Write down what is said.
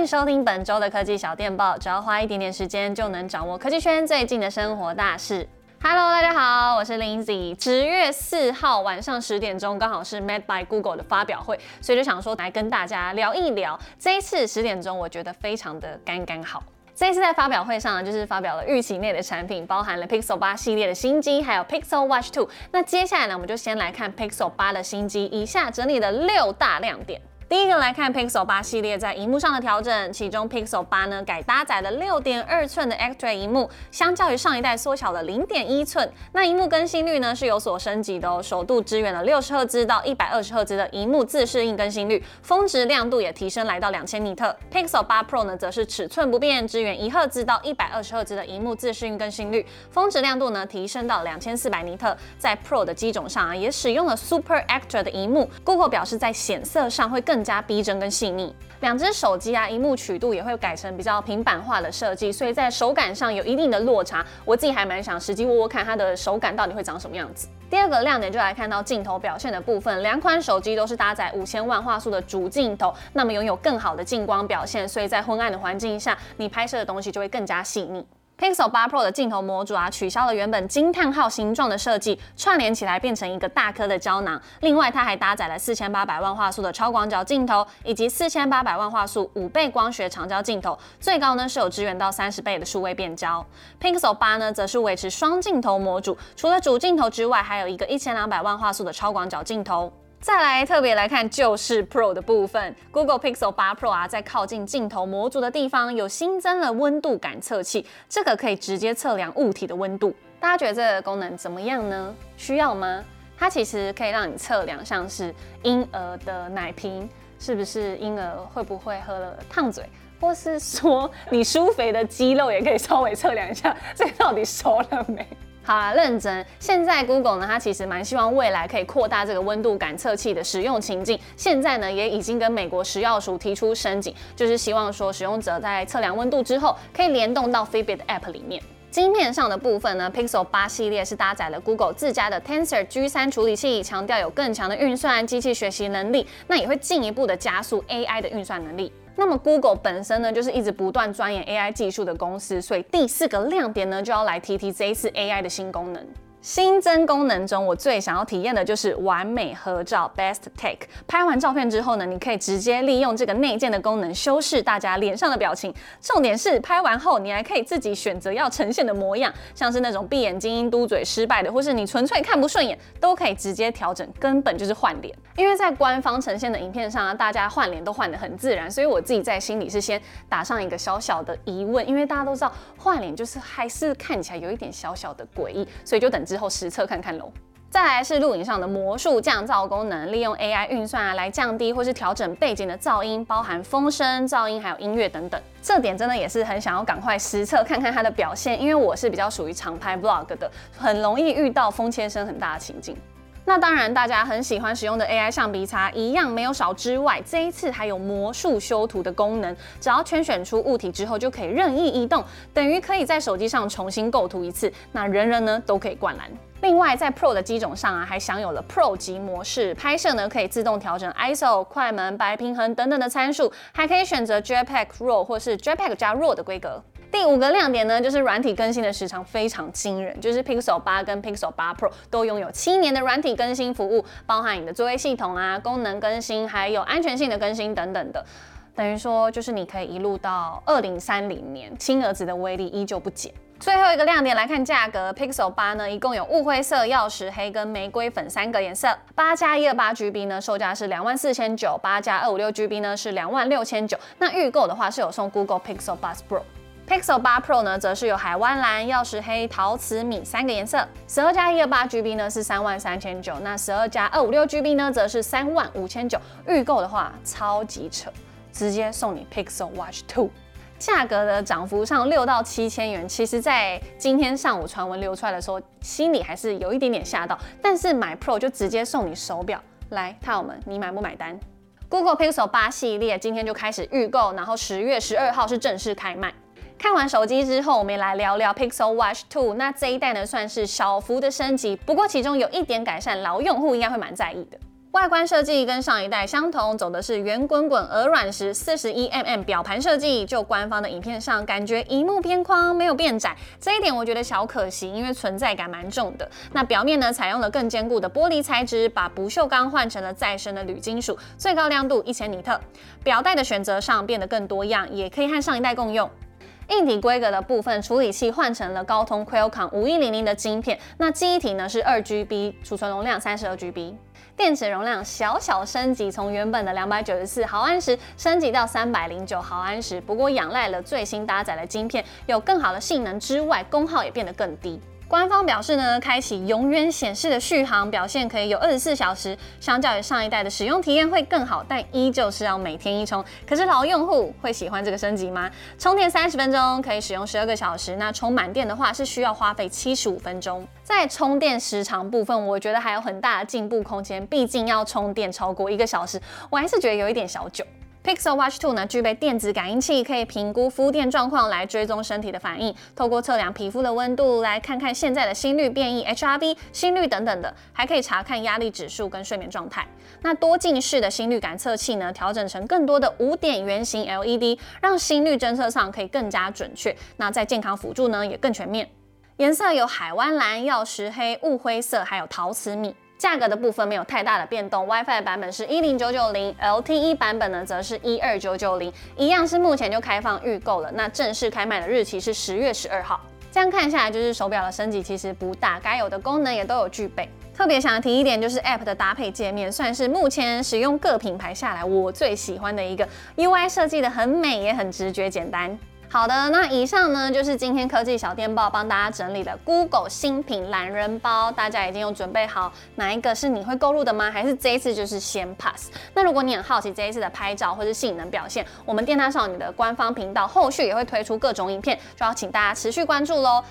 迎收听本周的科技小电报，只要花一点点时间就能掌握科技圈最近的生活大事。Hello，大家好，我是 Lindsay。十月四号晚上十点钟，刚好是 Made by Google 的发表会，所以就想说来跟大家聊一聊。这一次十点钟，我觉得非常的刚刚好。这一次在发表会上呢，就是发表了预期内的产品，包含了 Pixel 8系列的新机，还有 Pixel Watch 2。那接下来呢，我们就先来看 Pixel 8的新机，以下整理的六大亮点。第一个来看 Pixel 8系列在荧幕上的调整，其中 Pixel 8呢改搭载了六点二寸的 Extra 荧幕，相较于上一代缩小了零点一寸。那荧幕更新率呢是有所升级的哦，首度支援了六十赫兹到一百二十赫兹的荧幕自适应更新率，峰值亮度也提升来到两千尼特。Pixel 8 Pro 呢则是尺寸不变，支援一赫兹到一百二十赫兹的荧幕自适应更新率，峰值亮度呢提升到两千四百尼特。在 Pro 的机种上啊，也使用了 Super Extra 的荧幕，Google 表示在显色上会更。更加逼真跟细腻，两只手机啊，荧幕曲度也会改成比较平板化的设计，所以在手感上有一定的落差。我自己还蛮想实际握握看它的手感到底会长什么样子。第二个亮点就来看到镜头表现的部分，两款手机都是搭载五千万画素的主镜头，那么拥有更好的近光表现，所以在昏暗的环境下，你拍摄的东西就会更加细腻。Pixel 8 Pro 的镜头模组啊，取消了原本惊叹号形状的设计，串联起来变成一个大颗的胶囊。另外，它还搭载了四千八百万画素的超广角镜头，以及四千八百万画素五倍光学长焦镜头，最高呢是有支援到三十倍的数位变焦。Pixel 8呢，则是维持双镜头模组，除了主镜头之外，还有一个一千两百万画素的超广角镜头。再来特别来看就是 Pro 的部分，Google Pixel 8 Pro 啊，在靠近镜头模组的地方有新增了温度感测器，这个可以直接测量物体的温度。大家觉得这个功能怎么样呢？需要吗？它其实可以让你测量，像是婴儿的奶瓶是不是婴儿会不会喝了烫嘴，或是说你舒肥的肌肉也可以稍微测量一下，这到底熟了没？好啦，认真。现在 Google 呢，它其实蛮希望未来可以扩大这个温度感测器的使用情境。现在呢，也已经跟美国食药署提出申请，就是希望说使用者在测量温度之后，可以联动到 Fitbit App 里面。晶片上的部分呢，Pixel 8系列是搭载了 Google 自家的 Tensor G3 处理器，强调有更强的运算、机器学习能力，那也会进一步的加速 AI 的运算能力。那么 Google 本身呢，就是一直不断钻研 AI 技术的公司，所以第四个亮点呢，就要来提提这一次 AI 的新功能。新增功能中，我最想要体验的就是完美合照 （Best Take）。拍完照片之后呢，你可以直接利用这个内建的功能修饰大家脸上的表情。重点是拍完后，你还可以自己选择要呈现的模样，像是那种闭眼睛、嘟嘴失败的，或是你纯粹看不顺眼，都可以直接调整，根本就是换脸。因为在官方呈现的影片上啊，大家换脸都换得很自然，所以我自己在心里是先打上一个小小的疑问，因为大家都知道换脸就是还是看起来有一点小小的诡异，所以就等。之后实测看看喽。再来是录影上的魔术降噪功能，利用 AI 运算啊来降低或是调整背景的噪音，包含风声、噪音还有音乐等等。这点真的也是很想要赶快实测看看它的表现，因为我是比较属于常拍 vlog 的，很容易遇到风切声很大的情境。那当然，大家很喜欢使用的 AI 橡皮擦一样没有少之外，这一次还有魔术修图的功能，只要圈选出物体之后就可以任意移动，等于可以在手机上重新构图一次，那人人呢都可以灌篮。另外，在 Pro 的机种上啊，还享有了 Pro 级模式，拍摄呢可以自动调整 ISO、快门、白平衡等等的参数，还可以选择 JPEG RAW 或是 JPEG 加 RAW 的规格。第五个亮点呢，就是软体更新的时长非常惊人，就是 Pixel 8跟 Pixel 8 Pro 都拥有七年的软体更新服务，包含你的作业系统啊、功能更新，还有安全性的更新等等的，等于说就是你可以一路到二零三零年，亲儿子的威力依旧不减。最后一个亮点来看价格，Pixel 8呢一共有雾灰色、钥匙黑跟玫瑰粉三个颜色，八加一二八 GB 呢售价是两万四千九，八加二五六 GB 呢是两万六千九，那预购的话是有送 Google Pixel 八 Pro。Pixel 8 Pro 呢，则是有海湾蓝、钥匙黑、陶瓷米三个颜色。十二加一二八 GB 呢是三万三千九，那十二加二五六 GB 呢则是三万五千九。预购的话超级扯，直接送你 Pixel Watch 2。价格的涨幅上六到七千元，其实在今天上午传闻流出来的时候，心里还是有一点点吓到。但是买 Pro 就直接送你手表，来，泰友们，你买不买单？Google Pixel 8系列今天就开始预购，然后十月十二号是正式开卖。看完手机之后，我们也来聊聊 Pixel Watch 2。那这一代呢，算是小幅的升级，不过其中有一点改善，老用户应该会蛮在意的。外观设计跟上一代相同，走的是圆滚滚、鹅卵石、四十一 mm 表盘设计。就官方的影片上，感觉荧幕边框没有变窄，这一点我觉得小可惜，因为存在感蛮重的。那表面呢，采用了更坚固的玻璃材质，把不锈钢换成了再生的铝金属，最高亮度一千尼特。表带的选择上变得更多样，也可以和上一代共用。硬体规格的部分，处理器换成了高通 Qualcomm 五一零零的晶片，那记忆体呢是二 GB，储存容量三十二 GB，电池容量小小升级，从原本的两百九十四毫安时升级到三百零九毫安时，不过仰赖了最新搭载的晶片，有更好的性能之外，功耗也变得更低。官方表示呢，开启永远显示的续航表现可以有二十四小时，相较于上一代的使用体验会更好，但依旧是要每天一充。可是老用户会喜欢这个升级吗？充电三十分钟可以使用十二个小时，那充满电的话是需要花费七十五分钟。在充电时长部分，我觉得还有很大的进步空间，毕竟要充电超过一个小时，我还是觉得有一点小久。Pixel Watch 2呢，具备电子感应器，可以评估肤电状况来追踪身体的反应，透过测量皮肤的温度来看看现在的心率变异、HRV、心率等等的，还可以查看压力指数跟睡眠状态。那多近视的心率感测器呢，调整成更多的五点圆形 LED，让心率侦测上可以更加准确。那在健康辅助呢，也更全面。颜色有海湾蓝、曜石黑、雾灰色，还有陶瓷米。价格的部分没有太大的变动，WiFi 版本是一零九九零，LTE 版本呢则是一二九九零，一样是目前就开放预购了。那正式开卖的日期是十月十二号。这样看下来，就是手表的升级其实不大，该有的功能也都有具备。特别想提一点，就是 App 的搭配界面，算是目前使用各品牌下来我最喜欢的一个，UI 设计的很美，也很直觉简单。好的，那以上呢就是今天科技小电报帮大家整理的 Google 新品懒人包，大家已经有准备好哪一个是你会购入的吗？还是这一次就是先 pass？那如果你很好奇这一次的拍照或是性能表现，我们电大少女的官方频道后续也会推出各种影片，就要请大家持续关注喽。